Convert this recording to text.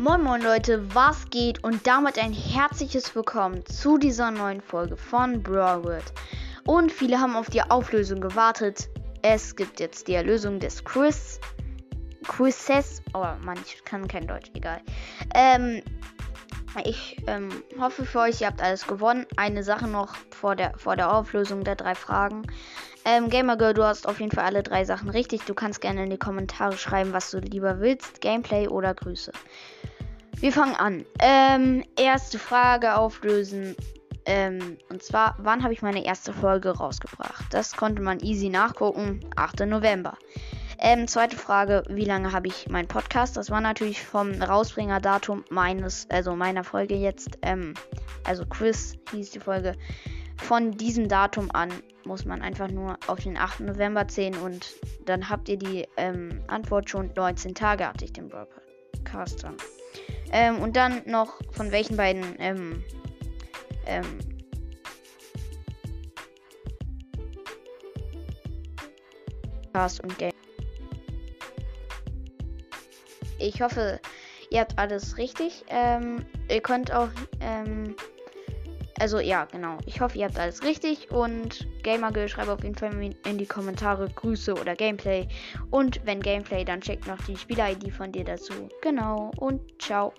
Moin Moin Leute, was geht und damit ein herzliches Willkommen zu dieser neuen Folge von Broward. Und viele haben auf die Auflösung gewartet. Es gibt jetzt die Erlösung des Quiz. Quizzes. Oh Mann, ich kann kein Deutsch, egal. Ähm, ich ähm, hoffe für euch, ihr habt alles gewonnen. Eine Sache noch vor der, vor der Auflösung der drei Fragen. Ähm, Gamergirl, du hast auf jeden Fall alle drei Sachen richtig. Du kannst gerne in die Kommentare schreiben, was du lieber willst. Gameplay oder Grüße. Wir fangen an. Ähm, erste Frage auflösen. Ähm, und zwar, wann habe ich meine erste Folge rausgebracht? Das konnte man easy nachgucken. 8. November. Ähm, zweite Frage, wie lange habe ich meinen Podcast? Das war natürlich vom Rausbringerdatum meines, also meiner Folge jetzt, ähm, also Quiz hieß die Folge. Von diesem Datum an muss man einfach nur auf den 8. November zählen und dann habt ihr die ähm, Antwort schon 19 Tage hatte ich den Broadcast dann. Ähm, und dann noch von welchen beiden ähm, ähm, Cast und Game. Ich hoffe, ihr habt alles richtig. Ähm, ihr könnt auch, ähm, also ja, genau. Ich hoffe, ihr habt alles richtig und Gamergirl schreibt auf jeden Fall in die Kommentare Grüße oder Gameplay. Und wenn Gameplay, dann checkt noch die Spieler-ID von dir dazu. Genau und ciao.